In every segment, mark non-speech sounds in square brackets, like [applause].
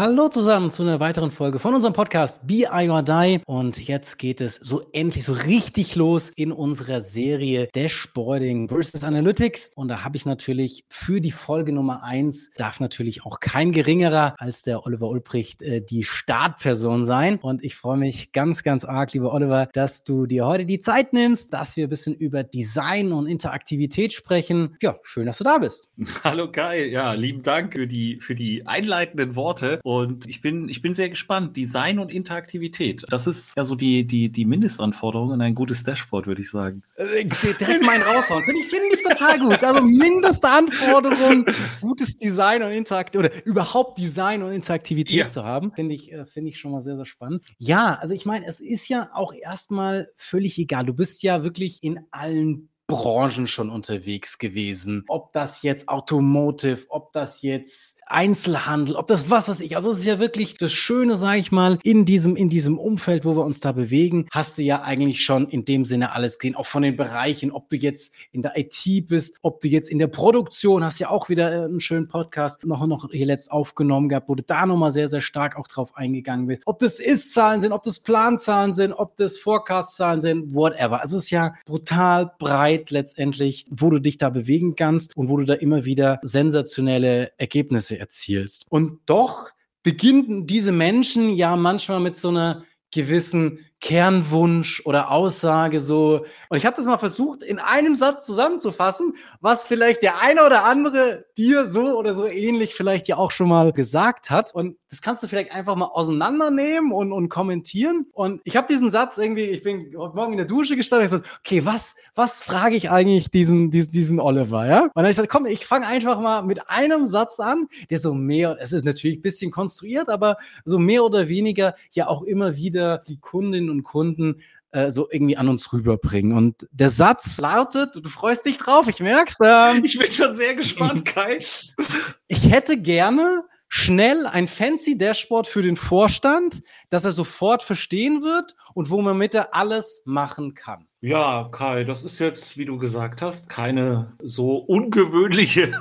Hallo zusammen zu einer weiteren Folge von unserem Podcast Be I or Die. Und jetzt geht es so endlich so richtig los in unserer Serie Dashboarding versus Analytics. Und da habe ich natürlich für die Folge Nummer eins darf natürlich auch kein geringerer als der Oliver Ulbricht äh, die Startperson sein. Und ich freue mich ganz, ganz arg, lieber Oliver, dass du dir heute die Zeit nimmst, dass wir ein bisschen über Design und Interaktivität sprechen. Ja, schön, dass du da bist. [laughs] Hallo Kai, ja, lieben Dank für die, für die einleitenden Worte. Und ich bin, ich bin sehr gespannt. Design und Interaktivität. Das ist ja so die, die, die Mindestanforderung an ein gutes Dashboard, würde ich sagen. Äh, direkt meinen raushauen. Finde ich, finde ich total gut. Also mindeste Anforderung, gutes Design und Interaktivität oder überhaupt Design und Interaktivität ja. zu haben, finde ich, äh, finde ich schon mal sehr, sehr spannend. Ja, also ich meine, es ist ja auch erstmal völlig egal. Du bist ja wirklich in allen Branchen schon unterwegs gewesen. Ob das jetzt Automotive, ob das jetzt Einzelhandel, ob das was weiß ich. Also es ist ja wirklich das Schöne, sage ich mal, in diesem, in diesem Umfeld, wo wir uns da bewegen, hast du ja eigentlich schon in dem Sinne alles gesehen, auch von den Bereichen, ob du jetzt in der IT bist, ob du jetzt in der Produktion, hast ja auch wieder äh, einen schönen Podcast noch, noch hier letzt aufgenommen gehabt, wo du da nochmal sehr, sehr stark auch drauf eingegangen bist. Ob das Ist-Zahlen sind, ob das Planzahlen sind, ob das Forecast-Zahlen sind, whatever. Also es ist ja brutal breit letztendlich, wo du dich da bewegen kannst und wo du da immer wieder sensationelle Ergebnisse erzielst. Und doch beginnen diese Menschen ja manchmal mit so einer gewissen Kernwunsch oder Aussage so. Und ich habe das mal versucht, in einem Satz zusammenzufassen, was vielleicht der eine oder andere dir so oder so ähnlich vielleicht ja auch schon mal gesagt hat. Und das kannst du vielleicht einfach mal auseinandernehmen und, und kommentieren. Und ich habe diesen Satz irgendwie, ich bin heute Morgen in der Dusche gestanden und gesagt, okay, was, was frage ich eigentlich diesen, diesen, diesen Oliver, ja? Und dann habe ich gesagt, komm, ich fange einfach mal mit einem Satz an, der so mehr, es ist natürlich ein bisschen konstruiert, aber so mehr oder weniger ja auch immer wieder die Kundin Kundinnen und Kunden äh, so irgendwie an uns rüberbringen. Und der Satz lautet, du freust dich drauf, ich merk's. Ähm, ich bin schon sehr gespannt, Kai. [laughs] ich hätte gerne schnell ein fancy Dashboard für den Vorstand, das er sofort verstehen wird und wo man mit er alles machen kann. Ja, Kai, das ist jetzt, wie du gesagt hast, keine so ungewöhnliche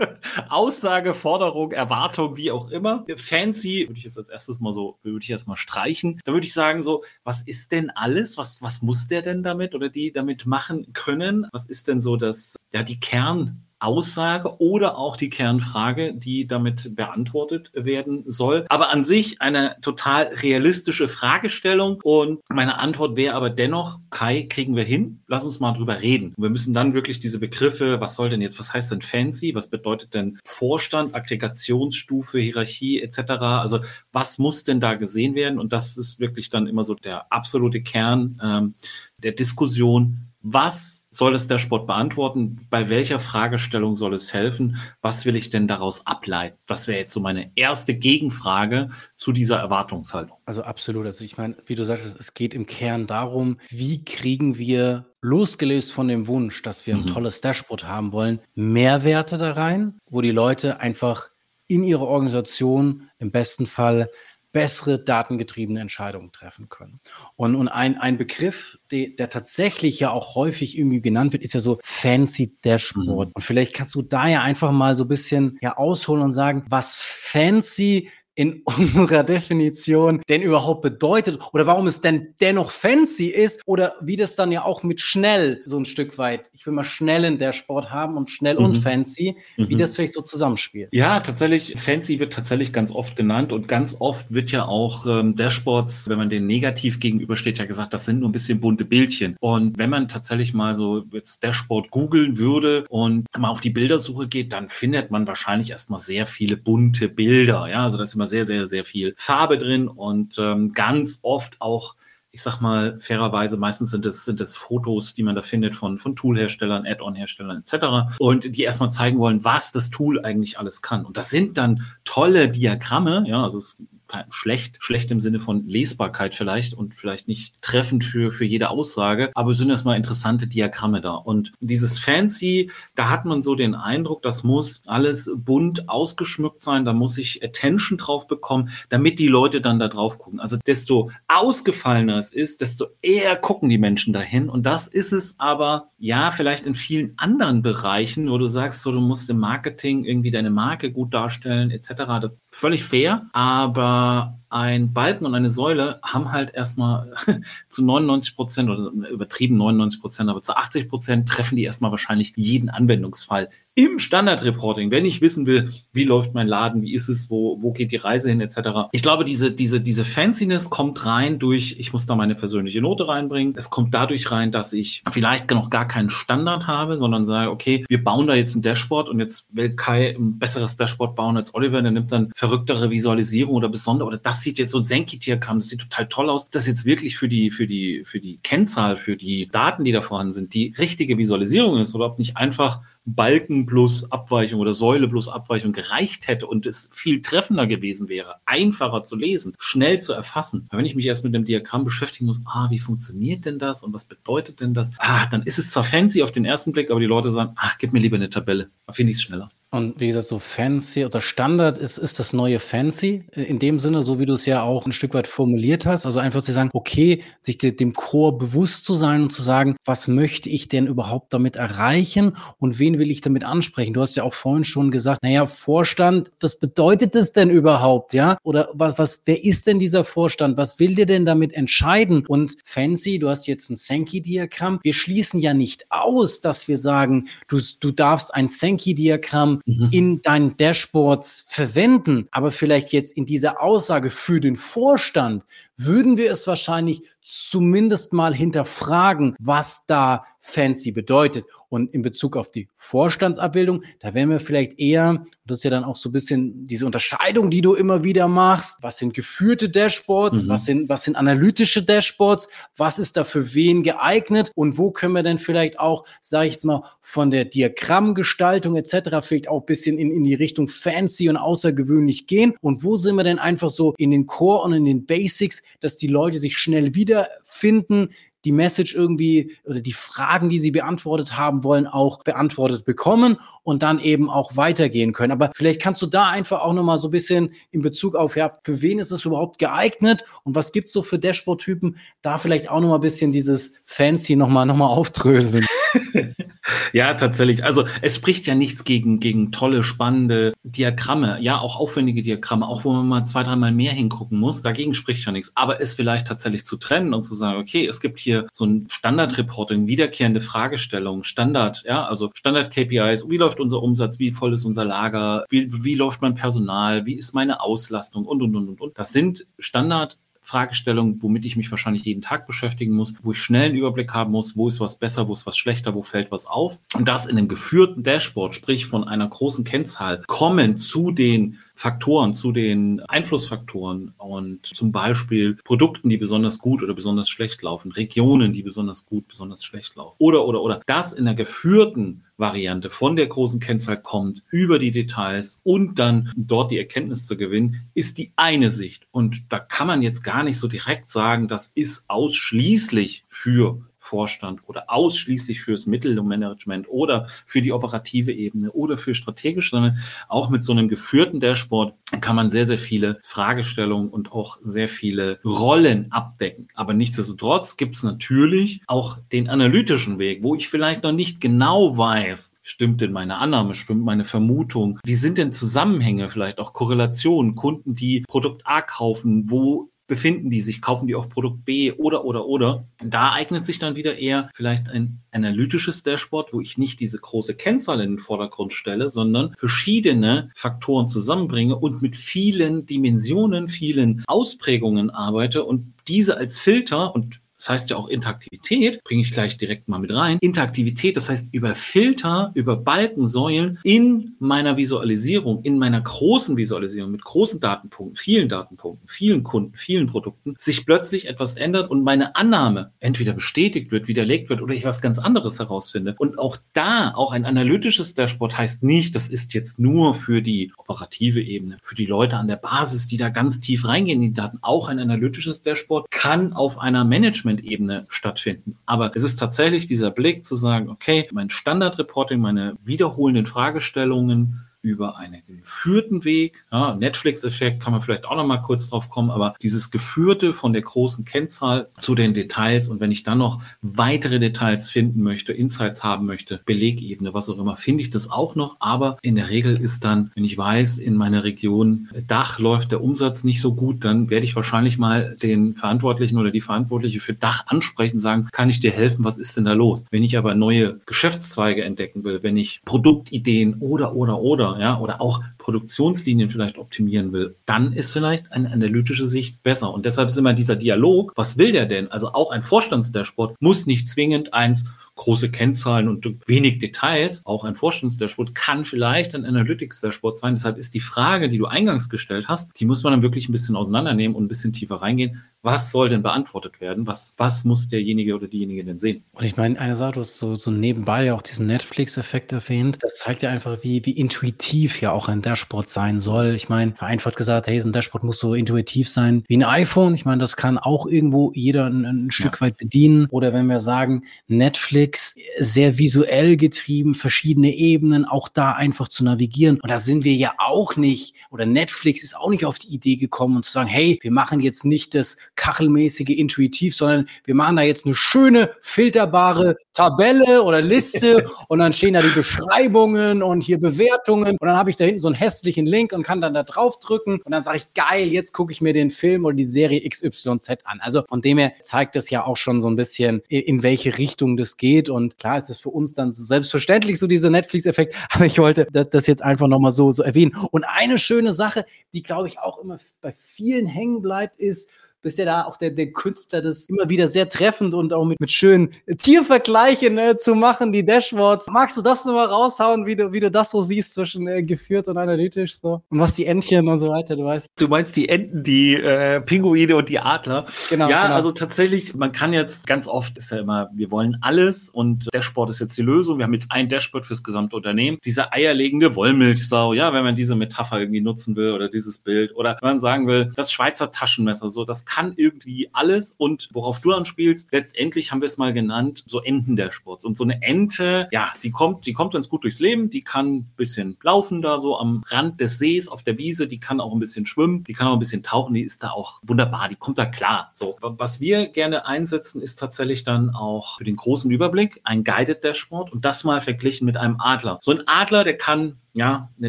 [laughs] Aussage, Forderung, Erwartung, wie auch immer. Fancy würde ich jetzt als erstes mal so, würde ich jetzt mal streichen. Da würde ich sagen so, was ist denn alles? Was, was muss der denn damit oder die damit machen können? Was ist denn so das, ja, die Kern Aussage oder auch die Kernfrage, die damit beantwortet werden soll. Aber an sich eine total realistische Fragestellung und meine Antwort wäre aber dennoch, Kai, kriegen wir hin? Lass uns mal drüber reden. wir müssen dann wirklich diese Begriffe, was soll denn jetzt, was heißt denn fancy? Was bedeutet denn Vorstand, Aggregationsstufe, Hierarchie etc.? Also was muss denn da gesehen werden? Und das ist wirklich dann immer so der absolute Kern ähm, der Diskussion. Was soll es der Sport beantworten? Bei welcher Fragestellung soll es helfen? Was will ich denn daraus ableiten? Das wäre jetzt so meine erste Gegenfrage zu dieser Erwartungshaltung. Also absolut. Also ich meine, wie du sagst, es geht im Kern darum, wie kriegen wir losgelöst von dem Wunsch, dass wir ein mhm. tolles Dashboard haben wollen, Mehrwerte da rein, wo die Leute einfach in ihrer Organisation im besten Fall bessere datengetriebene Entscheidungen treffen können. Und, und ein, ein Begriff, der, der tatsächlich ja auch häufig irgendwie genannt wird, ist ja so Fancy Dashboard. Mhm. Und vielleicht kannst du da ja einfach mal so ein bisschen ja ausholen und sagen, was Fancy in [laughs] unserer Definition denn überhaupt bedeutet oder warum es denn dennoch fancy ist oder wie das dann ja auch mit schnell so ein Stück weit, ich will mal schnell in der Sport haben und schnell mhm. und fancy, mhm. wie das vielleicht so zusammenspielt. Ja, tatsächlich, fancy wird tatsächlich ganz oft genannt und ganz oft wird ja auch ähm, Dashboards, wenn man den negativ gegenübersteht, ja gesagt, das sind nur ein bisschen bunte Bildchen. Und wenn man tatsächlich mal so jetzt Dashboard googeln würde und mal auf die Bildersuche geht, dann findet man wahrscheinlich erstmal sehr viele bunte Bilder. Ja, also das ist immer sehr, sehr, sehr viel Farbe drin und ähm, ganz oft auch ich sag mal fairerweise, meistens sind es, sind es Fotos, die man da findet von, von Toolherstellern, Add-on-Herstellern etc. Und die erstmal zeigen wollen, was das Tool eigentlich alles kann. Und das sind dann tolle Diagramme, ja, also es schlecht, schlecht im Sinne von Lesbarkeit vielleicht und vielleicht nicht treffend für, für jede Aussage, aber sind erstmal interessante Diagramme da. Und dieses Fancy, da hat man so den Eindruck, das muss alles bunt ausgeschmückt sein, da muss ich Attention drauf bekommen, damit die Leute dann da drauf gucken. Also desto ausgefallener es ist, desto eher gucken die Menschen dahin. Und das ist es aber, ja, vielleicht in vielen anderen Bereichen, wo du sagst, so, du musst im Marketing irgendwie deine Marke gut darstellen, etc. Völlig fair, aber ein Balken und eine Säule haben halt erstmal [laughs] zu 99 Prozent oder übertrieben 99 Prozent, aber zu 80 Prozent treffen die erstmal wahrscheinlich jeden Anwendungsfall im Standardreporting, wenn ich wissen will, wie läuft mein Laden, wie ist es, wo, wo geht die Reise hin, etc. Ich glaube, diese, diese, diese Fanciness kommt rein durch, ich muss da meine persönliche Note reinbringen. Es kommt dadurch rein, dass ich vielleicht noch gar keinen Standard habe, sondern sage, okay, wir bauen da jetzt ein Dashboard und jetzt will Kai ein besseres Dashboard bauen als Oliver, der nimmt dann verrücktere Visualisierung oder besondere, oder das sieht jetzt so ein Senki-Diagramm, das sieht total toll aus. Das jetzt wirklich für die, für die, für die Kennzahl, für die Daten, die da vorhanden sind, die richtige Visualisierung ist oder ob nicht einfach Balken plus Abweichung oder Säule plus Abweichung gereicht hätte und es viel treffender gewesen wäre, einfacher zu lesen, schnell zu erfassen. Aber wenn ich mich erst mit dem Diagramm beschäftigen muss, ah, wie funktioniert denn das und was bedeutet denn das? Ah, dann ist es zwar fancy auf den ersten Blick, aber die Leute sagen, ach, gib mir lieber eine Tabelle. Da finde ich es schneller. Und wie gesagt, so fancy oder Standard ist, ist das neue fancy. In dem Sinne, so wie du es ja auch ein Stück weit formuliert hast. Also einfach zu sagen, okay, sich de, dem Chor bewusst zu sein und zu sagen, was möchte ich denn überhaupt damit erreichen und wen will ich damit ansprechen? Du hast ja auch vorhin schon gesagt, naja, Vorstand, was bedeutet das denn überhaupt? Ja? Oder was, was, wer ist denn dieser Vorstand? Was will dir denn damit entscheiden? Und fancy, du hast jetzt ein Sankey-Diagramm. Wir schließen ja nicht aus, dass wir sagen, du, du darfst ein Sankey-Diagramm mhm. in deinen Dashboards verwenden. Aber vielleicht jetzt in dieser Aussage für den Vorstand würden wir es wahrscheinlich zumindest mal hinterfragen, was da fancy bedeutet. Und in Bezug auf die Vorstandsabbildung, da wären wir vielleicht eher, das ist ja dann auch so ein bisschen diese Unterscheidung, die du immer wieder machst. Was sind geführte Dashboards? Mhm. Was sind, was sind analytische Dashboards? Was ist da für wen geeignet? Und wo können wir denn vielleicht auch, sage ich jetzt mal, von der Diagrammgestaltung etc. vielleicht auch ein bisschen in, in die Richtung fancy und außergewöhnlich gehen? Und wo sind wir denn einfach so in den Core und in den Basics, dass die Leute sich schnell wiederfinden, die Message irgendwie oder die Fragen, die sie beantwortet haben wollen, auch beantwortet bekommen und dann eben auch weitergehen können. Aber vielleicht kannst du da einfach auch nochmal so ein bisschen in Bezug auf, ja, für wen ist es überhaupt geeignet und was gibt es so für Dashboard-Typen, da vielleicht auch nochmal ein bisschen dieses Fancy nochmal noch mal aufdröseln. [laughs] ja, tatsächlich. Also es spricht ja nichts gegen, gegen tolle, spannende Diagramme, ja, auch aufwendige Diagramme, auch wo man mal zwei, dreimal mehr hingucken muss. Dagegen spricht ja nichts. Aber es vielleicht tatsächlich zu trennen und zu sagen, okay, es gibt hier so ein Standard-Reporting, wiederkehrende Fragestellungen, Standard, ja, also Standard-KPIs, wie läuft unser Umsatz, wie voll ist unser Lager, wie, wie läuft mein Personal, wie ist meine Auslastung und, und, und, und, und. Das sind Standard- Fragestellung, womit ich mich wahrscheinlich jeden Tag beschäftigen muss, wo ich schnell einen Überblick haben muss, wo ist was besser, wo ist was schlechter, wo fällt was auf. Und das in einem geführten Dashboard, sprich von einer großen Kennzahl, kommen zu den Faktoren, zu den Einflussfaktoren und zum Beispiel Produkten, die besonders gut oder besonders schlecht laufen, Regionen, die besonders gut, besonders schlecht laufen. Oder, oder, oder. Das in der geführten Variante von der großen Kennzahl kommt über die Details und dann dort die Erkenntnis zu gewinnen, ist die eine Sicht. Und da kann man jetzt gar nicht so direkt sagen, das ist ausschließlich für Vorstand oder ausschließlich fürs Mittelmanagement oder für die operative Ebene oder für strategisch, sondern auch mit so einem geführten Dashboard kann man sehr, sehr viele Fragestellungen und auch sehr viele Rollen abdecken. Aber nichtsdestotrotz gibt es natürlich auch den analytischen Weg, wo ich vielleicht noch nicht genau weiß, Stimmt denn meine Annahme? Stimmt meine Vermutung? Wie sind denn Zusammenhänge, vielleicht auch Korrelationen? Kunden, die Produkt A kaufen, wo befinden die sich, kaufen die auf Produkt B oder, oder, oder. Da eignet sich dann wieder eher vielleicht ein analytisches Dashboard, wo ich nicht diese große Kennzahl in den Vordergrund stelle, sondern verschiedene Faktoren zusammenbringe und mit vielen Dimensionen, vielen Ausprägungen arbeite und diese als Filter und Das heißt ja auch Interaktivität, bringe ich gleich direkt mal mit rein. Interaktivität, das heißt über Filter, über Balkensäulen in meiner Visualisierung, in meiner großen Visualisierung mit großen Datenpunkten, vielen Datenpunkten, vielen Kunden, vielen Produkten, sich plötzlich etwas ändert und meine Annahme entweder bestätigt wird, widerlegt wird oder ich was ganz anderes herausfinde. Und auch da, auch ein analytisches Dashboard heißt nicht, das ist jetzt nur für die operative Ebene, für die Leute an der Basis, die da ganz tief reingehen in die Daten. Auch ein analytisches Dashboard kann auf einer Management-Ebene stattfinden. Aber es ist tatsächlich dieser Blick zu sagen, okay, mein Standard-Reporting, meine wiederholenden Fragestellungen, über einen geführten Weg. Ja, Netflix-Effekt kann man vielleicht auch noch mal kurz drauf kommen, aber dieses geführte von der großen Kennzahl zu den Details und wenn ich dann noch weitere Details finden möchte, Insights haben möchte, Belegebene, was auch immer, finde ich das auch noch. Aber in der Regel ist dann, wenn ich weiß, in meiner Region Dach läuft der Umsatz nicht so gut, dann werde ich wahrscheinlich mal den Verantwortlichen oder die Verantwortliche für Dach ansprechen, sagen, kann ich dir helfen, was ist denn da los? Wenn ich aber neue Geschäftszweige entdecken will, wenn ich Produktideen oder, oder, oder ja, oder auch Produktionslinien vielleicht optimieren will, dann ist vielleicht eine analytische Sicht besser. Und deshalb ist immer dieser Dialog, was will der denn? Also auch ein Vorstandsdashboard muss nicht zwingend eins große Kennzahlen und wenig Details. Auch ein Vorstandsdashboard kann vielleicht ein Analytics-Dashboard sein. Deshalb ist die Frage, die du eingangs gestellt hast, die muss man dann wirklich ein bisschen auseinandernehmen und ein bisschen tiefer reingehen was soll denn beantwortet werden? Was, was muss derjenige oder diejenige denn sehen? Und ich meine, eine Sache, du hast so, so nebenbei auch diesen Netflix-Effekt erwähnt. Das zeigt ja einfach, wie, wie intuitiv ja auch ein Dashboard sein soll. Ich meine, vereinfacht gesagt, hey, so ein Dashboard muss so intuitiv sein wie ein iPhone. Ich meine, das kann auch irgendwo jeder ein, ein Stück ja. weit bedienen. Oder wenn wir sagen, Netflix sehr visuell getrieben, verschiedene Ebenen, auch da einfach zu navigieren. Und da sind wir ja auch nicht, oder Netflix ist auch nicht auf die Idee gekommen und zu sagen, hey, wir machen jetzt nicht das kachelmäßige intuitiv, sondern wir machen da jetzt eine schöne, filterbare Tabelle oder Liste [laughs] und dann stehen da die Beschreibungen und hier Bewertungen und dann habe ich da hinten so einen hässlichen Link und kann dann da drauf drücken und dann sage ich, geil, jetzt gucke ich mir den Film oder die Serie XYZ an. Also von dem her zeigt das ja auch schon so ein bisschen, in welche Richtung das geht und klar ist es für uns dann selbstverständlich so dieser Netflix-Effekt, [laughs] aber ich wollte das, jetzt einfach nochmal so, so erwähnen. Und eine schöne Sache, die glaube ich auch immer bei vielen hängen bleibt, ist, bist ja da auch der, der Künstler, das immer wieder sehr treffend und auch mit, mit schönen Tiervergleichen äh, zu machen, die Dashboards. Magst du das nochmal raushauen, wie du, wie du das so siehst zwischen äh, geführt und analytisch so? Und was die Entchen und so weiter, du weißt. Du meinst die Enten, die äh, Pinguine und die Adler. Genau. Ja, genau. also tatsächlich, man kann jetzt ganz oft, ist ja immer, wir wollen alles und Dashboard ist jetzt die Lösung. Wir haben jetzt ein Dashboard fürs gesamte Unternehmen. Diese eierlegende Wollmilchsau, ja, wenn man diese Metapher irgendwie nutzen will oder dieses Bild oder wenn man sagen will, das Schweizer Taschenmesser, so, das kann irgendwie alles und worauf du anspielst, letztendlich haben wir es mal genannt, so Enten der Sports. Und so eine Ente, ja, die kommt, die kommt ganz gut durchs Leben, die kann ein bisschen laufen da so am Rand des Sees auf der Wiese, die kann auch ein bisschen schwimmen, die kann auch ein bisschen tauchen, die ist da auch wunderbar, die kommt da klar. So, was wir gerne einsetzen, ist tatsächlich dann auch für den großen Überblick ein Guided Dashboard und das mal verglichen mit einem Adler. So ein Adler, der kann ja, ne,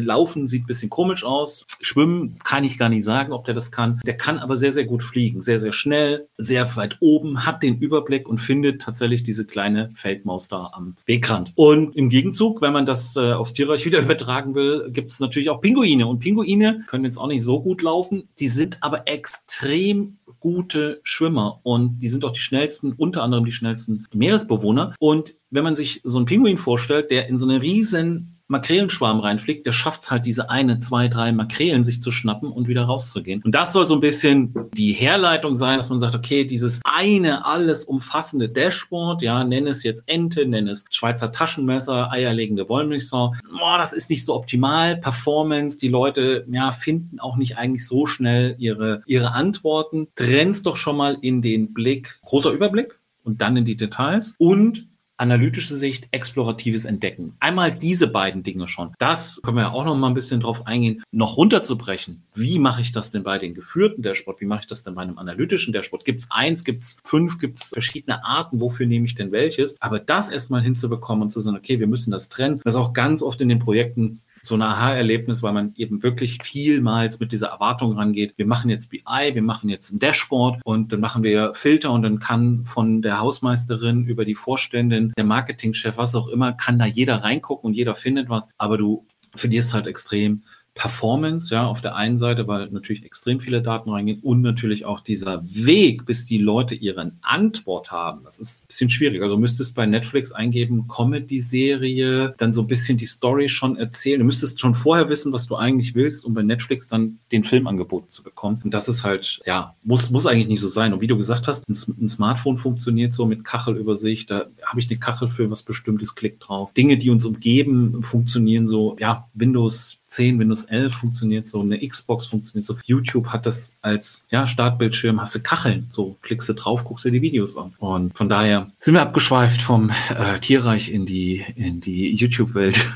Laufen sieht ein bisschen komisch aus. Schwimmen kann ich gar nicht sagen, ob der das kann. Der kann aber sehr, sehr gut fliegen. Sehr, sehr schnell, sehr weit oben, hat den Überblick und findet tatsächlich diese kleine Feldmaus da am Wegrand. Und im Gegenzug, wenn man das äh, aufs Tierreich [laughs] wieder übertragen will, gibt es natürlich auch Pinguine. Und Pinguine können jetzt auch nicht so gut laufen. Die sind aber extrem gute Schwimmer und die sind auch die schnellsten, unter anderem die schnellsten Meeresbewohner. Und wenn man sich so einen Pinguin vorstellt, der in so eine riesen Makrelenschwarm reinfliegt, der schafft es halt, diese eine, zwei, drei Makrelen sich zu schnappen und wieder rauszugehen. Und das soll so ein bisschen die Herleitung sein, dass man sagt, okay, dieses eine alles umfassende Dashboard, ja, nenne es jetzt Ente, nenne es Schweizer Taschenmesser, eierlegende Wollmilchsau, boah, das ist nicht so optimal. Performance, die Leute, ja, finden auch nicht eigentlich so schnell ihre, ihre Antworten. Trenn's doch schon mal in den Blick, großer Überblick und dann in die Details und analytische Sicht, exploratives Entdecken. Einmal diese beiden Dinge schon. Das können wir ja auch noch mal ein bisschen drauf eingehen, noch runterzubrechen. Wie mache ich das denn bei den geführten Dashboard? Wie mache ich das denn bei einem analytischen Dashboard? Gibt es eins, gibt es fünf, gibt es verschiedene Arten? Wofür nehme ich denn welches? Aber das erstmal hinzubekommen und zu sagen, okay, wir müssen das trennen. Das ist auch ganz oft in den Projekten so ein Aha-Erlebnis, weil man eben wirklich vielmals mit dieser Erwartung rangeht. Wir machen jetzt BI, wir machen jetzt ein Dashboard und dann machen wir Filter und dann kann von der Hausmeisterin über die Vorständin, der Marketingchef, was auch immer, kann da jeder reingucken und jeder findet was. Aber du verlierst halt extrem Performance, ja, auf der einen Seite, weil natürlich extrem viele Daten reingehen und natürlich auch dieser Weg, bis die Leute ihren Antwort haben. Das ist ein bisschen schwierig. Also müsstest bei Netflix eingeben, Comedy-Serie, dann so ein bisschen die Story schon erzählen. Du müsstest schon vorher wissen, was du eigentlich willst, um bei Netflix dann den Film angeboten zu bekommen. Und das ist halt, ja, muss, muss eigentlich nicht so sein. Und wie du gesagt hast, ein, ein Smartphone funktioniert so mit Kachelübersicht. Da habe ich eine Kachel für was Bestimmtes, klick drauf. Dinge, die uns umgeben, funktionieren so, ja, Windows 10, Windows 11 funktioniert so, eine Xbox funktioniert so. YouTube hat das als ja, Startbildschirm, hast du Kacheln, so klickst du drauf, guckst dir die Videos an. Und von daher sind wir abgeschweift vom äh, Tierreich in die, in die YouTube-Welt.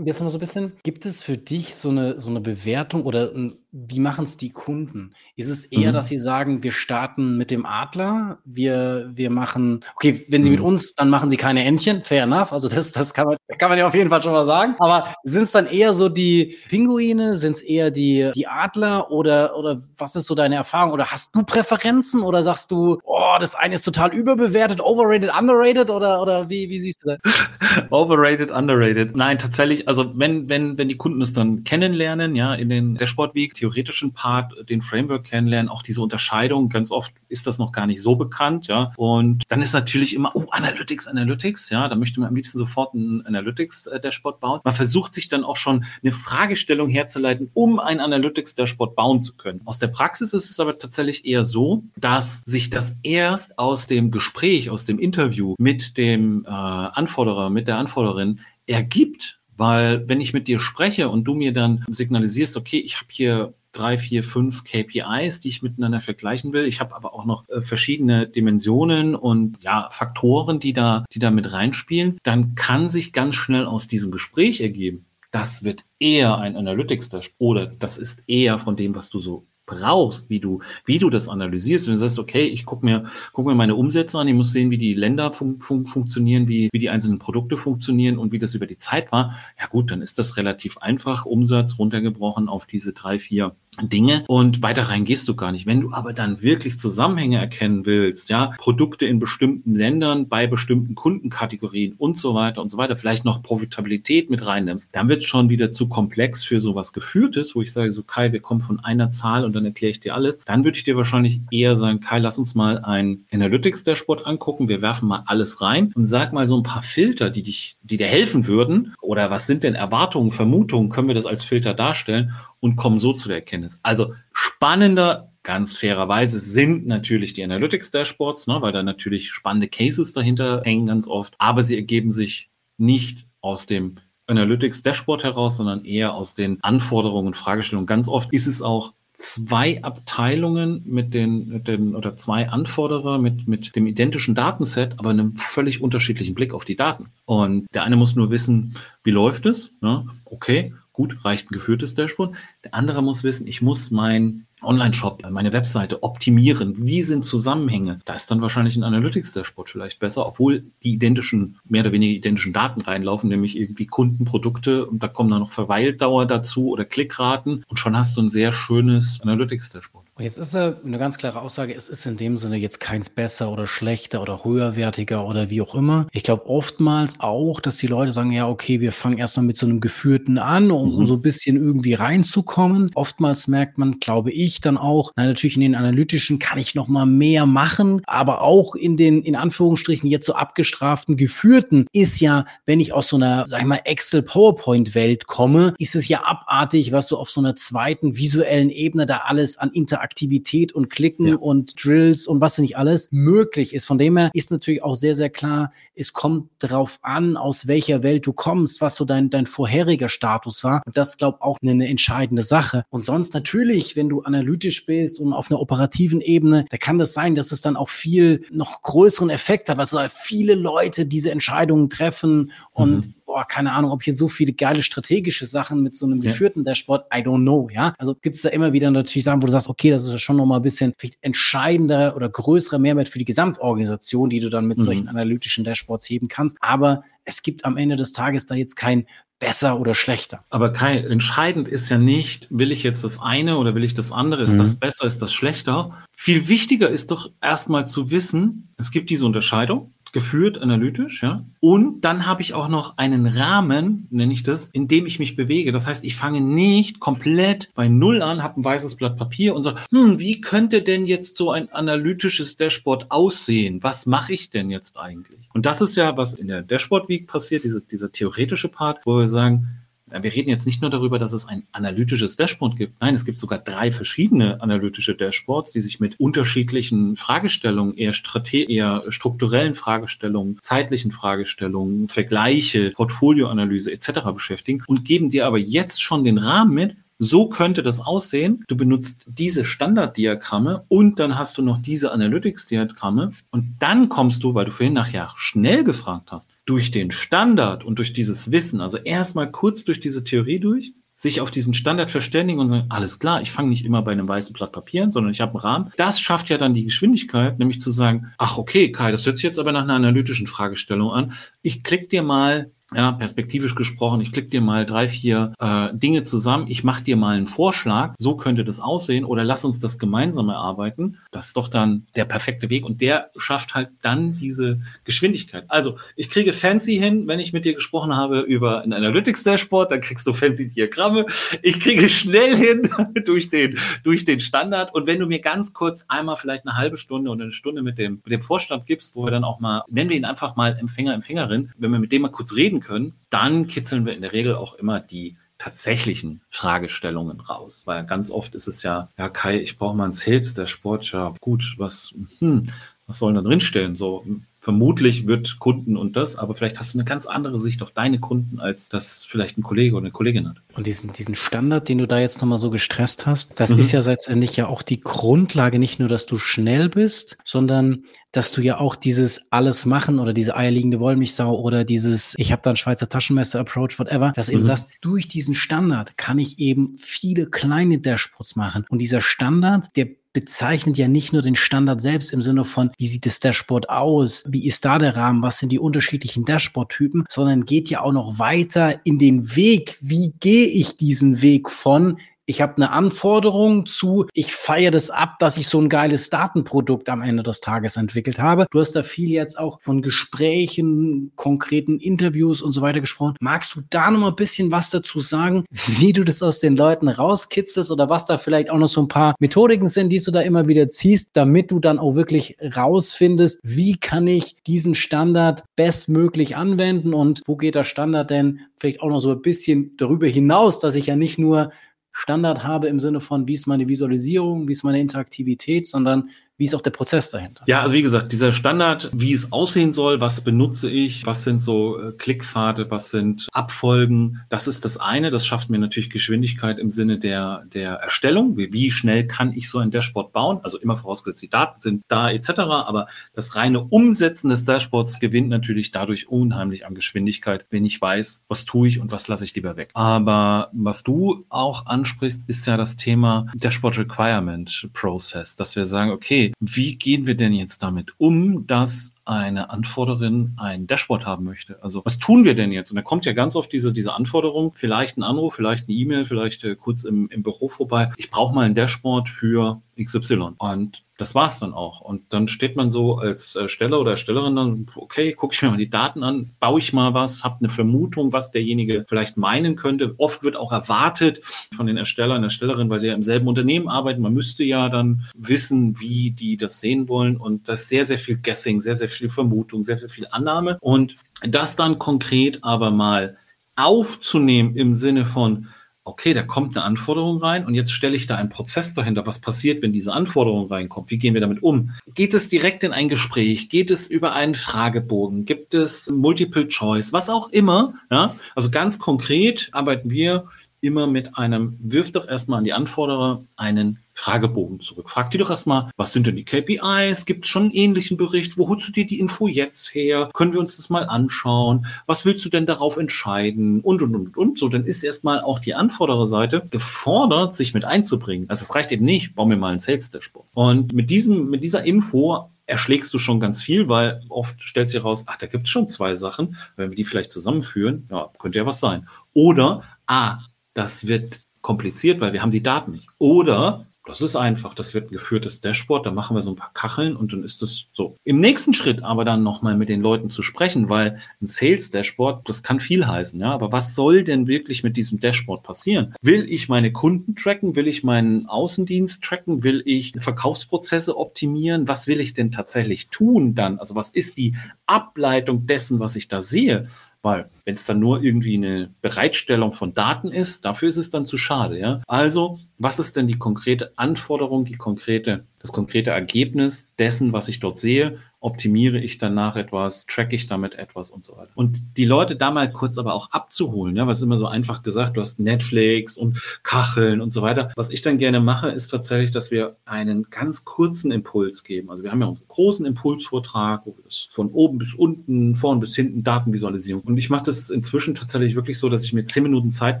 Jetzt noch so ein bisschen, gibt es für dich so eine, so eine Bewertung oder ein wie machen es die Kunden? Ist es eher, mhm. dass sie sagen, wir starten mit dem Adler, wir, wir machen, okay, wenn sie mhm. mit uns, dann machen sie keine Entchen, fair enough, also das, das kann, man, kann man ja auf jeden Fall schon mal sagen. Aber sind es dann eher so die Pinguine, sind es eher die, die Adler oder, oder was ist so deine Erfahrung? Oder hast du Präferenzen oder sagst du, oh, das eine ist total überbewertet, overrated, underrated oder, oder wie, wie siehst du das? [laughs] overrated, underrated. Nein, tatsächlich, also wenn, wenn, wenn die Kunden es dann kennenlernen, ja, in den Dashboard Week, theoretischen Part, den Framework kennenlernen, auch diese Unterscheidung. Ganz oft ist das noch gar nicht so bekannt, ja. Und dann ist natürlich immer, oh, Analytics, Analytics, ja. Da möchte man am liebsten sofort ein Analytics-Dashboard bauen. Man versucht sich dann auch schon eine Fragestellung herzuleiten, um ein Analytics-Dashboard bauen zu können. Aus der Praxis ist es aber tatsächlich eher so, dass sich das erst aus dem Gespräch, aus dem Interview mit dem äh, Anforderer, mit der Anforderin ergibt, weil wenn ich mit dir spreche und du mir dann signalisierst, okay, ich habe hier drei, vier, fünf KPIs, die ich miteinander vergleichen will. Ich habe aber auch noch äh, verschiedene Dimensionen und ja, Faktoren, die da, die da mit reinspielen. Dann kann sich ganz schnell aus diesem Gespräch ergeben, das wird eher ein Analytics-Dashboard oder das ist eher von dem, was du so brauchst, wie du, wie du das analysierst. Wenn du sagst, okay, ich gucke mir, guck mir meine Umsätze an, ich muss sehen, wie die Länder fun fun funktionieren, wie, wie die einzelnen Produkte funktionieren und wie das über die Zeit war. Ja gut, dann ist das relativ einfach, Umsatz runtergebrochen auf diese drei, vier Dinge und weiter rein gehst du gar nicht. Wenn du aber dann wirklich Zusammenhänge erkennen willst, ja, Produkte in bestimmten Ländern, bei bestimmten Kundenkategorien und so weiter und so weiter, vielleicht noch Profitabilität mit reinnimmst, dann wird es schon wieder zu komplex für sowas Geführtes, wo ich sage, so Kai, wir kommen von einer Zahl und dann erkläre ich dir alles. Dann würde ich dir wahrscheinlich eher sagen, Kai, lass uns mal ein Analytics-Dashboard angucken. Wir werfen mal alles rein und sag mal so ein paar Filter, die dich, die dir helfen würden. Oder was sind denn Erwartungen, Vermutungen? Können wir das als Filter darstellen und kommen so zu der Erkenntnis? Also spannender Ganz fairerweise sind natürlich die Analytics-Dashboards, ne, weil da natürlich spannende Cases dahinter hängen ganz oft, aber sie ergeben sich nicht aus dem Analytics Dashboard heraus, sondern eher aus den Anforderungen und Fragestellungen. Ganz oft ist es auch zwei Abteilungen mit den, mit den oder zwei Anforderer mit, mit dem identischen Datenset, aber einem völlig unterschiedlichen Blick auf die Daten. Und der eine muss nur wissen, wie läuft es? Ne? Okay, gut, reicht ein geführtes Dashboard. Der andere muss wissen, ich muss mein Online-Shop, meine Webseite optimieren. Wie sind Zusammenhänge? Da ist dann wahrscheinlich ein Analytics-Dashboard vielleicht besser, obwohl die identischen, mehr oder weniger identischen Daten reinlaufen, nämlich irgendwie Kunden, Produkte und da kommen dann noch Verweildauer dazu oder Klickraten und schon hast du ein sehr schönes Analytics-Dashboard. Und jetzt ist eine ganz klare Aussage, es ist in dem Sinne jetzt keins besser oder schlechter oder höherwertiger oder wie auch immer. Ich glaube oftmals auch, dass die Leute sagen, ja, okay, wir fangen erstmal mit so einem Geführten an, um, um mhm. so ein bisschen irgendwie reinzukommen. Oftmals merkt man, glaube ich, dann auch, na, natürlich in den analytischen kann ich noch mal mehr machen, aber auch in den, in Anführungsstrichen jetzt so abgestraften Geführten ist ja, wenn ich aus so einer, sag ich mal, Excel-PowerPoint-Welt komme, ist es ja abartig, was du auf so einer zweiten visuellen Ebene da alles an Interaktion Aktivität und Klicken ja. und Drills und was nicht alles möglich ist. Von dem her ist natürlich auch sehr, sehr klar, es kommt darauf an, aus welcher Welt du kommst, was so dein, dein vorheriger Status war. Und das, glaube ich, auch eine, eine entscheidende Sache. Und sonst natürlich, wenn du analytisch bist und auf einer operativen Ebene, da kann das sein, dass es dann auch viel noch größeren Effekt hat, weil so viele Leute diese Entscheidungen treffen und mhm boah, keine Ahnung, ob hier so viele geile strategische Sachen mit so einem geführten ja. Dashboard, I don't know, ja. Also gibt es da immer wieder natürlich Sachen, wo du sagst, okay, das ist ja schon nochmal ein bisschen entscheidender oder größerer Mehrwert für die Gesamtorganisation, die du dann mit mhm. solchen analytischen Dashboards heben kannst. Aber es gibt am Ende des Tages da jetzt kein besser oder schlechter. Aber Kai, entscheidend ist ja nicht, will ich jetzt das eine oder will ich das andere? Ist mhm. das besser, ist das schlechter? Viel wichtiger ist doch erstmal zu wissen, es gibt diese Unterscheidung geführt analytisch, ja. Und dann habe ich auch noch einen Rahmen, nenne ich das, in dem ich mich bewege. Das heißt, ich fange nicht komplett bei Null an, habe ein weißes Blatt Papier und sage, hm, wie könnte denn jetzt so ein analytisches Dashboard aussehen? Was mache ich denn jetzt eigentlich? Und das ist ja, was in der Dashboard Week passiert, diese, dieser theoretische Part, wo wir sagen, wir reden jetzt nicht nur darüber, dass es ein analytisches Dashboard gibt. Nein, es gibt sogar drei verschiedene analytische Dashboards, die sich mit unterschiedlichen Fragestellungen, eher, eher strukturellen Fragestellungen, zeitlichen Fragestellungen, Vergleiche, Portfolioanalyse etc. beschäftigen und geben dir aber jetzt schon den Rahmen mit, so könnte das aussehen. Du benutzt diese Standarddiagramme und dann hast du noch diese Analytics-Diagramme und dann kommst du, weil du vorhin nachher schnell gefragt hast, durch den Standard und durch dieses Wissen, also erstmal kurz durch diese Theorie durch, sich auf diesen Standard verständigen und sagen, alles klar, ich fange nicht immer bei einem weißen Blatt Papier, sondern ich habe einen Rahmen. Das schafft ja dann die Geschwindigkeit, nämlich zu sagen, ach okay, Kai, das hört sich jetzt aber nach einer analytischen Fragestellung an. Ich klicke dir mal ja, perspektivisch gesprochen, ich klicke dir mal drei, vier äh, Dinge zusammen, ich mache dir mal einen Vorschlag, so könnte das aussehen oder lass uns das gemeinsam erarbeiten. Das ist doch dann der perfekte Weg und der schafft halt dann diese Geschwindigkeit. Also ich kriege fancy hin, wenn ich mit dir gesprochen habe über ein Analytics Dashboard, dann kriegst du fancy Diagramme. Ich kriege schnell hin [laughs] durch den, durch den Standard und wenn du mir ganz kurz einmal vielleicht eine halbe Stunde oder eine Stunde mit dem, mit dem Vorstand gibst, wo wir dann auch mal, nennen wir ihn einfach mal Empfänger, Empfängerin, wenn wir mit dem mal kurz reden reden können, dann kitzeln wir in der Regel auch immer die tatsächlichen Fragestellungen raus. Weil ganz oft ist es ja, ja Kai, ich brauche mal einen Sales, der Sport, ja gut, was, hm, was soll da drinstehen? So, vermutlich wird Kunden und das, aber vielleicht hast du eine ganz andere Sicht auf deine Kunden, als das vielleicht ein Kollege oder eine Kollegin hat. Und diesen, diesen Standard, den du da jetzt nochmal so gestresst hast, das mhm. ist ja letztendlich ja auch die Grundlage, nicht nur, dass du schnell bist, sondern dass du ja auch dieses alles machen oder diese eierliegende Wollmilchsau oder dieses ich habe da ein Schweizer Taschenmesser-Approach, whatever, dass eben mhm. sagst, durch diesen Standard kann ich eben viele kleine Dashboards machen. Und dieser Standard, der bezeichnet ja nicht nur den Standard selbst im Sinne von, wie sieht das Dashboard aus, wie ist da der Rahmen, was sind die unterschiedlichen Dashboard-Typen, sondern geht ja auch noch weiter in den Weg, wie gehe ich diesen Weg von ich habe eine Anforderung zu, ich feiere das ab, dass ich so ein geiles Datenprodukt am Ende des Tages entwickelt habe. Du hast da viel jetzt auch von Gesprächen, konkreten Interviews und so weiter gesprochen. Magst du da noch mal ein bisschen was dazu sagen, [laughs] wie du das aus den Leuten rauskitzelst oder was da vielleicht auch noch so ein paar Methodiken sind, die du da immer wieder ziehst, damit du dann auch wirklich rausfindest, wie kann ich diesen Standard bestmöglich anwenden und wo geht der Standard denn vielleicht auch noch so ein bisschen darüber hinaus, dass ich ja nicht nur Standard habe im Sinne von, wie ist meine Visualisierung, wie ist meine Interaktivität, sondern wie ist auch der Prozess dahinter? Ja, also wie gesagt, dieser Standard, wie es aussehen soll, was benutze ich, was sind so äh, Klickpfade, was sind Abfolgen, das ist das eine. Das schafft mir natürlich Geschwindigkeit im Sinne der, der Erstellung. Wie, wie schnell kann ich so ein Dashboard bauen? Also immer vorausgesetzt, die Daten sind da etc. Aber das reine Umsetzen des Dashboards gewinnt natürlich dadurch unheimlich an Geschwindigkeit, wenn ich weiß, was tue ich und was lasse ich lieber weg. Aber was du auch ansprichst, ist ja das Thema Dashboard Requirement Process, dass wir sagen, okay, wie gehen wir denn jetzt damit um, dass eine Anforderin ein Dashboard haben möchte. Also was tun wir denn jetzt? Und da kommt ja ganz oft diese, diese Anforderung, vielleicht ein Anruf, vielleicht eine E-Mail, vielleicht äh, kurz im, im Büro vorbei. Ich brauche mal ein Dashboard für XY. Und das war's dann auch. Und dann steht man so als Steller oder Erstellerin dann, okay, gucke ich mir mal die Daten an, baue ich mal was, habe eine Vermutung, was derjenige vielleicht meinen könnte. Oft wird auch erwartet von den Erstellern, Erstellerinnen, weil sie ja im selben Unternehmen arbeiten. Man müsste ja dann wissen, wie die das sehen wollen. Und das ist sehr, sehr viel Guessing, sehr, sehr viel Vermutung, sehr, sehr viel Annahme. Und das dann konkret aber mal aufzunehmen im Sinne von, okay, da kommt eine Anforderung rein und jetzt stelle ich da einen Prozess dahinter. Was passiert, wenn diese Anforderung reinkommt? Wie gehen wir damit um? Geht es direkt in ein Gespräch? Geht es über einen Fragebogen? Gibt es Multiple Choice? Was auch immer. Ja? Also ganz konkret arbeiten wir immer mit einem, wirf doch erstmal an die Anforderer einen Fragebogen zurück. Frag die doch erstmal, was sind denn die KPIs? Gibt es schon einen ähnlichen Bericht? Wo holst du dir die Info jetzt her? Können wir uns das mal anschauen? Was willst du denn darauf entscheiden? Und, und, und, und. So, dann ist erstmal auch die Anfordererseite gefordert, sich mit einzubringen. Also es reicht eben nicht, bau mir mal ein Sales Dashboard. Und mit diesem, mit dieser Info erschlägst du schon ganz viel, weil oft stellt sich heraus, ach, da gibt es schon zwei Sachen. Wenn wir die vielleicht zusammenführen, ja, könnte ja was sein. Oder, ah, das wird kompliziert, weil wir haben die Daten nicht. Oder Das ist einfach. Das wird ein geführtes Dashboard. Da machen wir so ein paar Kacheln und dann ist es so. Im nächsten Schritt aber dann nochmal mit den Leuten zu sprechen, weil ein Sales Dashboard, das kann viel heißen, ja. Aber was soll denn wirklich mit diesem Dashboard passieren? Will ich meine Kunden tracken? Will ich meinen Außendienst tracken? Will ich Verkaufsprozesse optimieren? Was will ich denn tatsächlich tun dann? Also was ist die Ableitung dessen, was ich da sehe? Weil wenn es dann nur irgendwie eine Bereitstellung von Daten ist, dafür ist es dann zu schade. Ja? Also, was ist denn die konkrete Anforderung, die konkrete, das konkrete Ergebnis dessen, was ich dort sehe? Optimiere ich danach etwas, tracke ich damit etwas und so weiter. Und die Leute da mal kurz aber auch abzuholen, ja, was immer so einfach gesagt, du hast Netflix und Kacheln und so weiter. Was ich dann gerne mache, ist tatsächlich, dass wir einen ganz kurzen Impuls geben. Also wir haben ja unseren großen Impulsvortrag, wo wir das von oben bis unten, vorn bis hinten Datenvisualisierung. Und ich mache das inzwischen tatsächlich wirklich so, dass ich mir zehn Minuten Zeit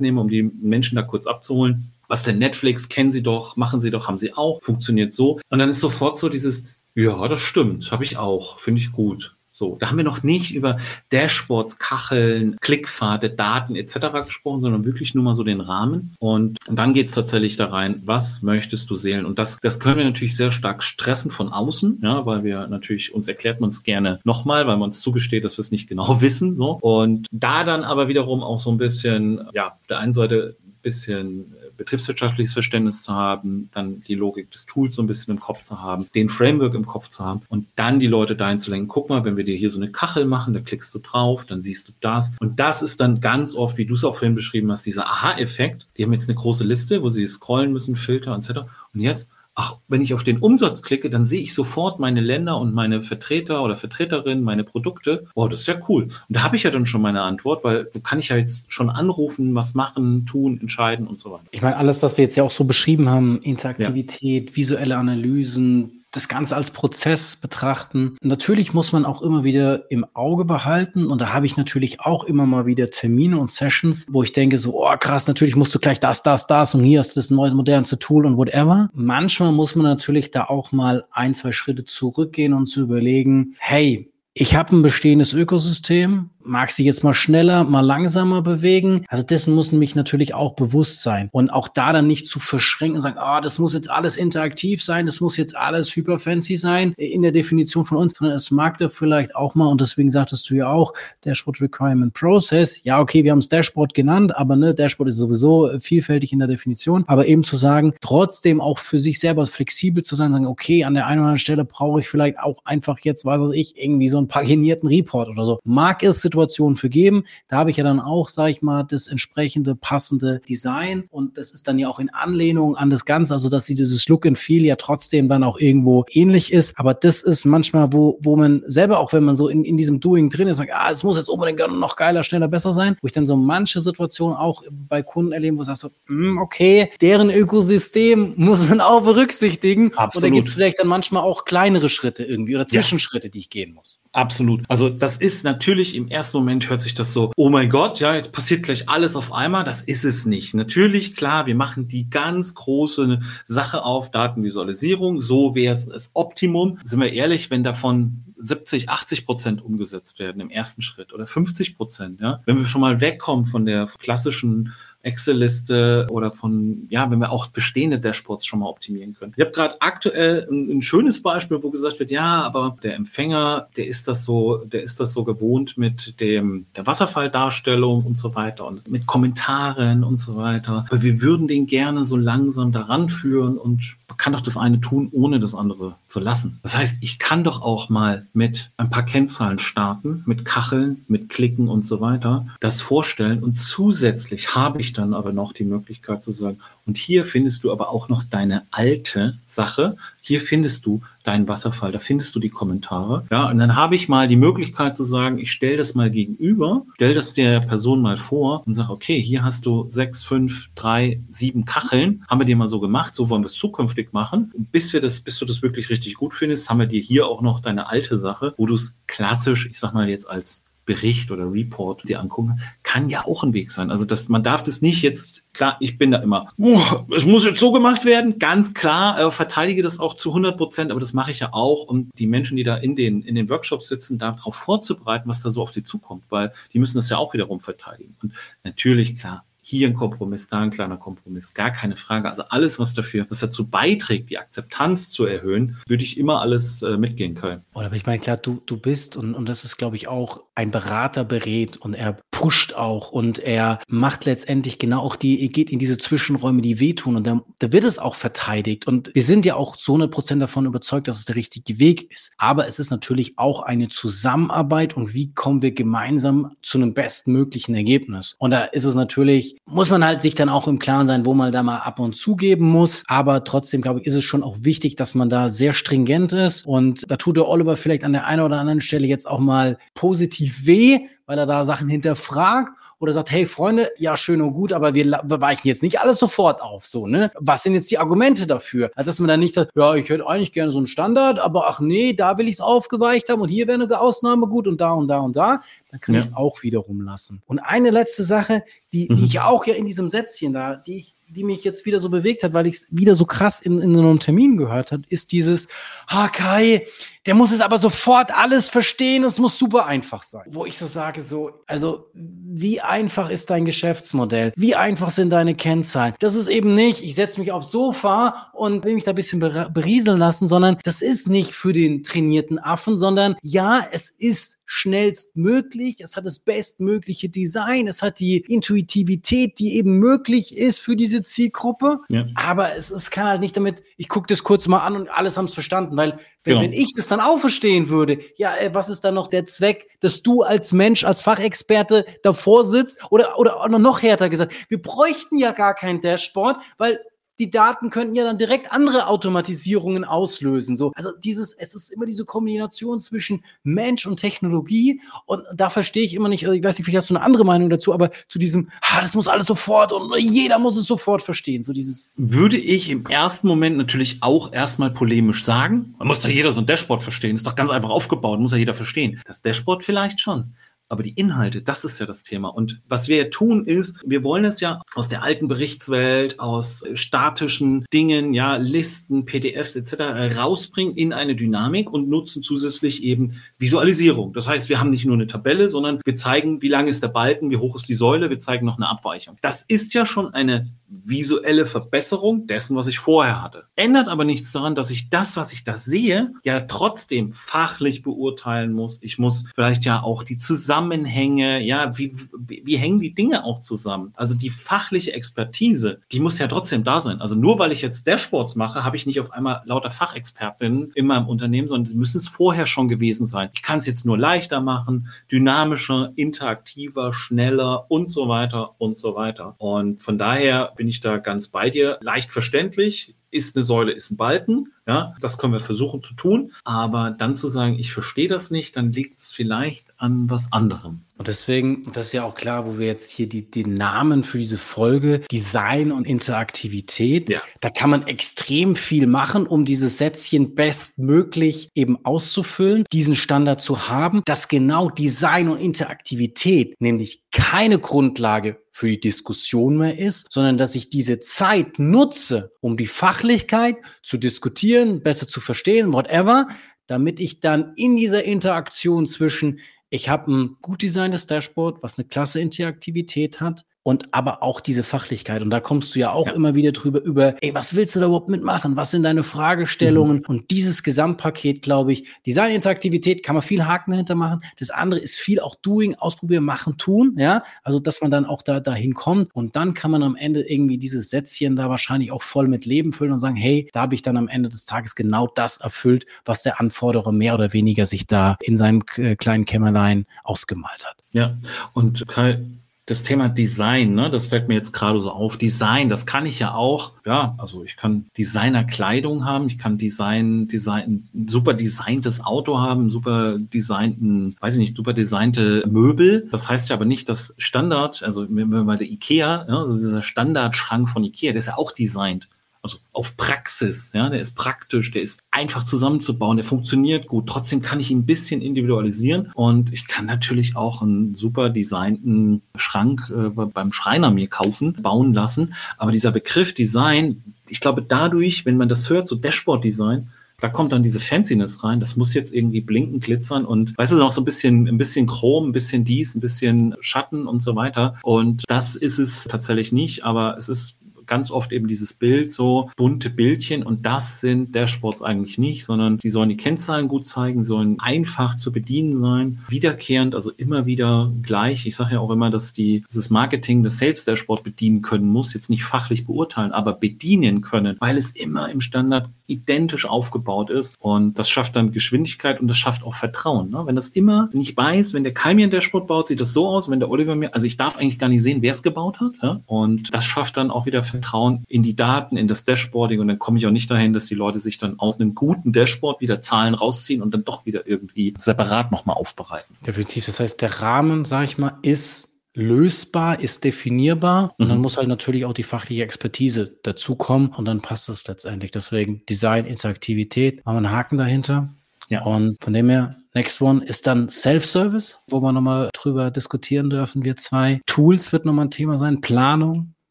nehme, um die Menschen da kurz abzuholen. Was denn Netflix? Kennen Sie doch, machen Sie doch, haben Sie auch, funktioniert so. Und dann ist sofort so dieses, ja, das stimmt, habe ich auch, finde ich gut. So, da haben wir noch nicht über Dashboards, Kacheln, Klickpfade, Daten etc. gesprochen, sondern wirklich nur mal so den Rahmen. Und, und dann geht's tatsächlich da rein, was möchtest du sehen? Und das, das können wir natürlich sehr stark stressen von außen, ja, weil wir natürlich, uns erklärt man es gerne nochmal, weil man uns zugesteht, dass wir es nicht [laughs] genau wissen. So. Und da dann aber wiederum auch so ein bisschen, ja, der einen Seite bisschen betriebswirtschaftliches Verständnis zu haben, dann die Logik des Tools so ein bisschen im Kopf zu haben, den Framework im Kopf zu haben und dann die Leute dahin zu lenken, guck mal, wenn wir dir hier so eine Kachel machen, da klickst du drauf, dann siehst du das. Und das ist dann ganz oft, wie du es auch vorhin beschrieben hast, dieser Aha-Effekt. Die haben jetzt eine große Liste, wo sie scrollen müssen, Filter etc. Und jetzt, ach, wenn ich auf den Umsatz klicke, dann sehe ich sofort meine Länder und meine Vertreter oder Vertreterinnen, meine Produkte. Oh, das ist ja cool. Und da habe ich ja dann schon meine Antwort, weil da kann ich ja jetzt schon anrufen, was machen, tun, entscheiden und so weiter. Ich meine, alles, was wir jetzt ja auch so beschrieben haben, Interaktivität, ja. visuelle Analysen, das Ganze als Prozess betrachten. Natürlich muss man auch immer wieder im Auge behalten und da habe ich natürlich auch immer mal wieder Termine und Sessions, wo ich denke so, oh krass, natürlich musst du gleich das, das, das und hier hast du das neue, modernste Tool und whatever. Manchmal muss man natürlich da auch mal ein, zwei Schritte zurückgehen und zu überlegen, hey, ich habe ein bestehendes Ökosystem, mag sich jetzt mal schneller, mal langsamer bewegen. Also dessen muss mich natürlich auch bewusst sein. Und auch da dann nicht zu verschränken und sagen, ah, oh, das muss jetzt alles interaktiv sein, das muss jetzt alles hyper fancy sein in der Definition von uns, sondern es mag da vielleicht auch mal, und deswegen sagtest du ja auch, Dashboard Requirement Process. Ja, okay, wir haben es Dashboard genannt, aber ne, Dashboard ist sowieso vielfältig in der Definition. Aber eben zu sagen, trotzdem auch für sich selber flexibel zu sein, sagen, okay, an der einen oder anderen Stelle brauche ich vielleicht auch einfach jetzt, weiß ich, irgendwie so einen paginierten Report oder so. Mag es Situationen für geben. Da habe ich ja dann auch, sage ich mal, das entsprechende passende Design und das ist dann ja auch in Anlehnung an das Ganze, also dass sie dieses Look and Feel ja trotzdem dann auch irgendwo ähnlich ist. Aber das ist manchmal, wo, wo man selber auch, wenn man so in, in diesem Doing drin ist, sagt, ah, es muss jetzt unbedingt noch geiler, schneller, besser sein, wo ich dann so manche Situationen auch bei Kunden erleben, wo ich sage so, mm, okay, deren Ökosystem [laughs] muss man auch berücksichtigen. Absolut. Und da gibt es vielleicht dann manchmal auch kleinere Schritte irgendwie oder Zwischenschritte, ja. die ich gehen muss. Absolut. Also das ist natürlich im ersten Moment hört sich das so, oh mein Gott, ja, jetzt passiert gleich alles auf einmal. Das ist es nicht. Natürlich, klar, wir machen die ganz große Sache auf Datenvisualisierung. So wäre es das Optimum. Sind wir ehrlich, wenn davon 70, 80 Prozent umgesetzt werden im ersten Schritt oder 50 Prozent, ja. Wenn wir schon mal wegkommen von der klassischen Excel-Liste oder von, ja, wenn wir auch bestehende Dashboards schon mal optimieren können. Ich habe gerade aktuell ein, ein, schönes Beispiel, wo gesagt wird, ja, aber der Empfänger, der ist das so, der ist das so gewohnt mit dem der Wasserfalldarstellung und so weiter und mit Kommentaren und so weiter. Aber wir würden den gerne so langsam daran führen und man kann doch das eine tun, ohne das andere zu lassen. Das heißt, ich kann doch auch mal mit ein paar Kennzahlen starten, mit Kacheln, mit Klicken und so weiter, das vorstellen und zusätzlich habe ich dann aber noch die Möglichkeit zu sagen, und hier findest du aber auch noch deine alte Sache. Hier findest du deinen Wasserfall, da findest du die Kommentare. Ja, und dann habe ich mal die Möglichkeit zu sagen, ich stelle das mal gegenüber, stelle das der Person mal vor und sage, okay, hier hast du sechs, fünf, drei, sieben Kacheln. Haben wir dir mal so gemacht, so wollen wir es zukünftig machen. Und bis wir das, bis du das wirklich richtig gut findest, haben wir dir hier auch noch deine alte Sache, wo du es klassisch, ich sag mal jetzt als Bericht oder Report dir angucken, kann ja auch ein Weg sein. Also das, man darf das nicht jetzt, klar, ich bin da immer, oh, es muss jetzt so gemacht werden, ganz klar, äh, verteidige das auch zu 100 Prozent, aber das mache ich ja auch, um die Menschen, die da in den, in den Workshops sitzen, darauf vorzubereiten, was da so auf sie zukommt, weil die müssen das ja auch wiederum verteidigen. Und natürlich, klar, hier ein Kompromiss, da ein kleiner Kompromiss, gar keine Frage. Also alles, was dafür, was dazu beiträgt, die Akzeptanz zu erhöhen, würde ich immer alles äh, mitgehen können. Oder aber ich meine, klar, du, du bist, und, und das ist, glaube ich, auch ein Berater berät und er pusht auch und er macht letztendlich genau auch die, er geht in diese Zwischenräume, die wehtun und da, da wird es auch verteidigt. Und wir sind ja auch zu 100 Prozent davon überzeugt, dass es der richtige Weg ist. Aber es ist natürlich auch eine Zusammenarbeit und wie kommen wir gemeinsam zu einem bestmöglichen Ergebnis. Und da ist es natürlich, muss man halt sich dann auch im Klaren sein, wo man da mal ab und zu geben muss. Aber trotzdem, glaube ich, ist es schon auch wichtig, dass man da sehr stringent ist. Und da tut der Oliver vielleicht an der einen oder anderen Stelle jetzt auch mal positiv weh, weil er da Sachen hinterfragt oder sagt, hey Freunde, ja schön und gut, aber wir, wir weichen jetzt nicht alles sofort auf, so, ne? Was sind jetzt die Argumente dafür? Also, dass man dann nicht sagt, ja, ich hätte eigentlich gerne so einen Standard, aber ach nee, da will ich es aufgeweicht haben und hier wäre eine Ausnahme gut und da und da und da, dann kann ja. ich es auch wiederum lassen. Und eine letzte Sache, die, mhm. die ich auch ja in diesem Sätzchen da, die ich die mich jetzt wieder so bewegt hat, weil ich es wieder so krass in, in so einem Termin gehört hat, ist dieses, ha Kai, der muss es aber sofort alles verstehen, es muss super einfach sein. Wo ich so sage, so, also wie einfach ist dein Geschäftsmodell? Wie einfach sind deine Kennzahlen? Das ist eben nicht, ich setze mich aufs Sofa und will mich da ein bisschen berieseln lassen, sondern das ist nicht für den trainierten Affen, sondern ja, es ist schnellstmöglich, es hat das bestmögliche Design, es hat die Intuitivität, die eben möglich ist für diese Zielgruppe. Ja. Aber es, es kann halt nicht damit, ich gucke das kurz mal an und alles haben es verstanden, weil wenn, genau. wenn, ich das dann auch verstehen würde, ja, ey, was ist dann noch der Zweck, dass du als Mensch, als Fachexperte davor sitzt? Oder, oder noch härter gesagt, wir bräuchten ja gar kein Dashboard, weil die Daten könnten ja dann direkt andere Automatisierungen auslösen. So, also dieses, es ist immer diese Kombination zwischen Mensch und Technologie und da verstehe ich immer nicht, ich weiß nicht, vielleicht hast du eine andere Meinung dazu, aber zu diesem, ah, das muss alles sofort und jeder muss es sofort verstehen. So dieses. Würde ich im ersten Moment natürlich auch erstmal polemisch sagen. Man muss doch jeder so ein Dashboard verstehen. Ist doch ganz einfach aufgebaut, muss ja jeder verstehen. Das Dashboard vielleicht schon. Aber die Inhalte, das ist ja das Thema. Und was wir tun ist, wir wollen es ja aus der alten Berichtswelt, aus statischen Dingen, ja, Listen, PDFs etc. rausbringen in eine Dynamik und nutzen zusätzlich eben Visualisierung. Das heißt, wir haben nicht nur eine Tabelle, sondern wir zeigen, wie lang ist der Balken, wie hoch ist die Säule, wir zeigen noch eine Abweichung. Das ist ja schon eine visuelle Verbesserung dessen, was ich vorher hatte. Ändert aber nichts daran, dass ich das, was ich da sehe, ja trotzdem fachlich beurteilen muss. Ich muss vielleicht ja auch die Zusammenhänge, ja, wie, wie, wie hängen die Dinge auch zusammen? Also die fachliche Expertise, die muss ja trotzdem da sein. Also nur weil ich jetzt Dashboards mache, habe ich nicht auf einmal lauter Fachexpertinnen in meinem Unternehmen, sondern sie müssen es vorher schon gewesen sein. Ich kann es jetzt nur leichter machen, dynamischer, interaktiver, schneller und so weiter und so weiter. Und von daher bin ich da ganz bei dir. Leicht verständlich, ist eine Säule, ist ein Balken. Ja, das können wir versuchen zu tun. Aber dann zu sagen, ich verstehe das nicht, dann liegt es vielleicht an was anderem. Und deswegen, das ist ja auch klar, wo wir jetzt hier die, die Namen für diese Folge, Design und Interaktivität, ja. da kann man extrem viel machen, um dieses Sätzchen bestmöglich eben auszufüllen, diesen Standard zu haben, dass genau Design und Interaktivität nämlich keine Grundlage für die Diskussion mehr ist, sondern dass ich diese Zeit nutze, um die Fachlichkeit zu diskutieren, besser zu verstehen, whatever, damit ich dann in dieser Interaktion zwischen ich habe ein gut designtes Dashboard, was eine klasse Interaktivität hat, und aber auch diese Fachlichkeit. Und da kommst du ja auch ja. immer wieder drüber über, ey, was willst du da überhaupt mitmachen? Was sind deine Fragestellungen? Mhm. Und dieses Gesamtpaket, glaube ich, Design-Interaktivität kann man viel Haken dahinter machen. Das andere ist viel auch Doing, Ausprobieren, Machen, Tun, ja. Also, dass man dann auch da dahin kommt. Und dann kann man am Ende irgendwie dieses Sätzchen da wahrscheinlich auch voll mit Leben füllen und sagen, hey, da habe ich dann am Ende des Tages genau das erfüllt, was der Anforderer mehr oder weniger sich da in seinem äh, kleinen Kämmerlein ausgemalt hat. Ja, und Kai, das Thema Design, ne, das fällt mir jetzt gerade so auf. Design, das kann ich ja auch, ja, also ich kann Designerkleidung haben, ich kann Design, Design, super designtes Auto haben, super designten, weiß ich nicht, super designte Möbel. Das heißt ja aber nicht, dass Standard, also wenn wir bei der Ikea, ja, also dieser Standardschrank von Ikea, der ist ja auch designt also auf Praxis, ja, der ist praktisch, der ist einfach zusammenzubauen, der funktioniert gut. Trotzdem kann ich ihn ein bisschen individualisieren und ich kann natürlich auch einen super designten Schrank äh, beim Schreiner mir kaufen, bauen lassen. Aber dieser Begriff Design, ich glaube dadurch, wenn man das hört, so Dashboard Design, Da kommt dann diese Fanciness rein. Das muss jetzt irgendwie blinken, glitzern und weißt du, noch so ein bisschen, ein bisschen Chrom, ein bisschen dies, ein bisschen Schatten und so weiter. Und das ist es tatsächlich nicht, aber es ist ganz oft eben dieses Bild, so bunte Bildchen und das sind Dashboards eigentlich nicht, sondern die sollen die Kennzahlen gut zeigen, sollen einfach zu bedienen sein, wiederkehrend, also immer wieder gleich. Ich sage ja auch immer, dass die, dieses Marketing das Sales Dashboard bedienen können muss, jetzt nicht fachlich beurteilen, aber bedienen können, weil es immer im Standard identisch aufgebaut ist und das schafft dann Geschwindigkeit und das schafft auch Vertrauen. Ne? Wenn das immer, ich weiß, wenn der Kai mir ein Dashboard baut, sieht das so aus, wenn der Oliver mir, also ich darf eigentlich gar nicht sehen, wer es gebaut hat ja? und das schafft dann auch wieder Vertrauen in die Daten, in das Dashboarding und dann komme ich auch nicht dahin, dass die Leute sich dann aus einem guten Dashboard wieder Zahlen rausziehen und dann doch wieder irgendwie separat nochmal aufbereiten. Definitiv. Das heißt, der Rahmen, sage ich mal, ist lösbar, ist definierbar und dann mhm. muss halt natürlich auch die fachliche Expertise dazukommen und dann passt es letztendlich. Deswegen Design, Interaktivität, haben wir einen Haken dahinter. Ja. Und von dem her, next one ist dann Self-Service, wo wir nochmal drüber diskutieren dürfen, wir zwei. Tools wird nochmal ein Thema sein, Planung,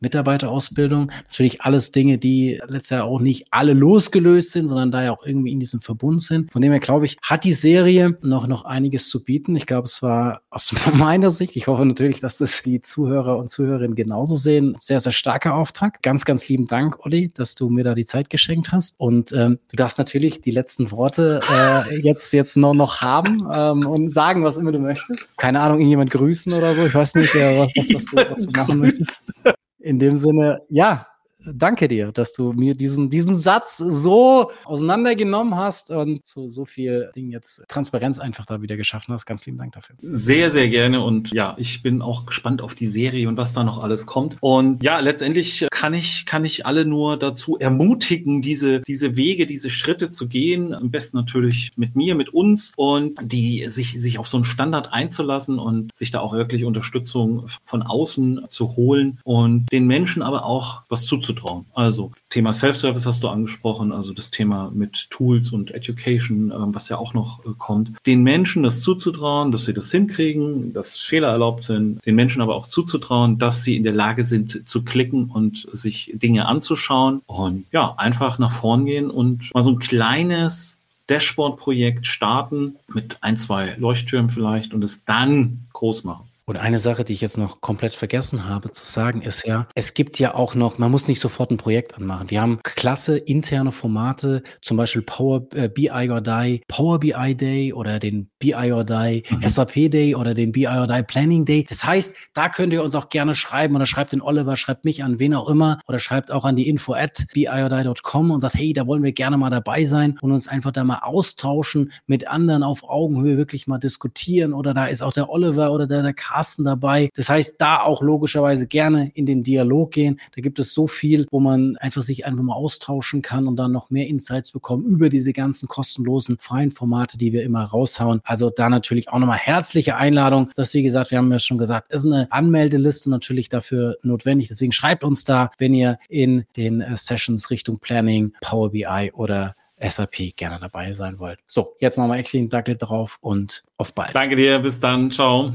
Mitarbeiterausbildung. Natürlich alles Dinge, die letztes Jahr auch nicht alle losgelöst sind, sondern da ja auch irgendwie in diesem Verbund sind. Von dem her glaube ich, hat die Serie noch, noch einiges zu bieten. Ich glaube, es war aus [laughs] meiner Sicht, ich hoffe natürlich, dass das die Zuhörer und Zuhörerinnen genauso sehen, sehr, sehr starker Auftakt. Ganz, ganz lieben Dank, Olli, dass du mir da die Zeit geschenkt hast. Und ähm, du darfst natürlich die letzten Worte äh, jetzt, jetzt noch, noch haben ähm, und sagen, was immer du möchtest. Keine Ahnung, irgendjemand grüßen oder so. Ich weiß nicht, äh, was, was, was, du, was du machen möchtest in dem Sinne, ja, danke dir, dass du mir diesen, diesen Satz so auseinandergenommen hast und zu so viel Ding jetzt Transparenz einfach da wieder geschaffen hast. Ganz lieben Dank dafür. Sehr, sehr gerne und ja, ich bin auch gespannt auf die Serie und was da noch alles kommt. Und ja, letztendlich kann ich, kann ich alle nur dazu ermutigen, diese, diese Wege, diese Schritte zu gehen. Am besten natürlich mit mir, mit uns und die sich, sich auf so einen Standard einzulassen und sich da auch wirklich Unterstützung von außen zu holen und den Menschen aber auch was zuzutun zutrauen. Also Thema Self-Service hast du angesprochen, also das Thema mit Tools und Education, ähm, was ja auch noch äh, kommt. Den Menschen das zuzutrauen, dass sie das hinkriegen, dass Fehler erlaubt sind, den Menschen aber auch zuzutrauen, dass sie in der Lage sind zu klicken und sich Dinge anzuschauen und ja, einfach nach vorn gehen und mal so ein kleines Dashboard-Projekt starten mit ein, zwei Leuchttürmen vielleicht und es dann groß machen. Und eine Sache, die ich jetzt noch komplett vergessen habe zu sagen, ist ja, es gibt ja auch noch, man muss nicht sofort ein Projekt anmachen. Wir haben klasse interne Formate, zum Beispiel Power äh, BI or Die, Power BI Day oder den BI or Die mhm. SAP Day oder den BI or Die Planning Day. Das heißt, da könnt ihr uns auch gerne schreiben oder schreibt den Oliver, schreibt mich an, wen auch immer oder schreibt auch an die info at biordie.com und sagt, hey, da wollen wir gerne mal dabei sein und uns einfach da mal austauschen, mit anderen auf Augenhöhe wirklich mal diskutieren oder da ist auch der Oliver oder der, der Karl Carsten dabei. Das heißt, da auch logischerweise gerne in den Dialog gehen. Da gibt es so viel, wo man einfach sich einfach mal austauschen kann und dann noch mehr Insights bekommen über diese ganzen kostenlosen freien Formate, die wir immer raushauen. Also da natürlich auch nochmal herzliche Einladung. Das, wie gesagt, wir haben ja schon gesagt, ist eine Anmeldeliste natürlich dafür notwendig. Deswegen schreibt uns da, wenn ihr in den äh, Sessions Richtung Planning, Power BI oder SAP gerne dabei sein wollt. So, jetzt machen wir echt den Dackel drauf und auf bald. Danke dir, bis dann, ciao.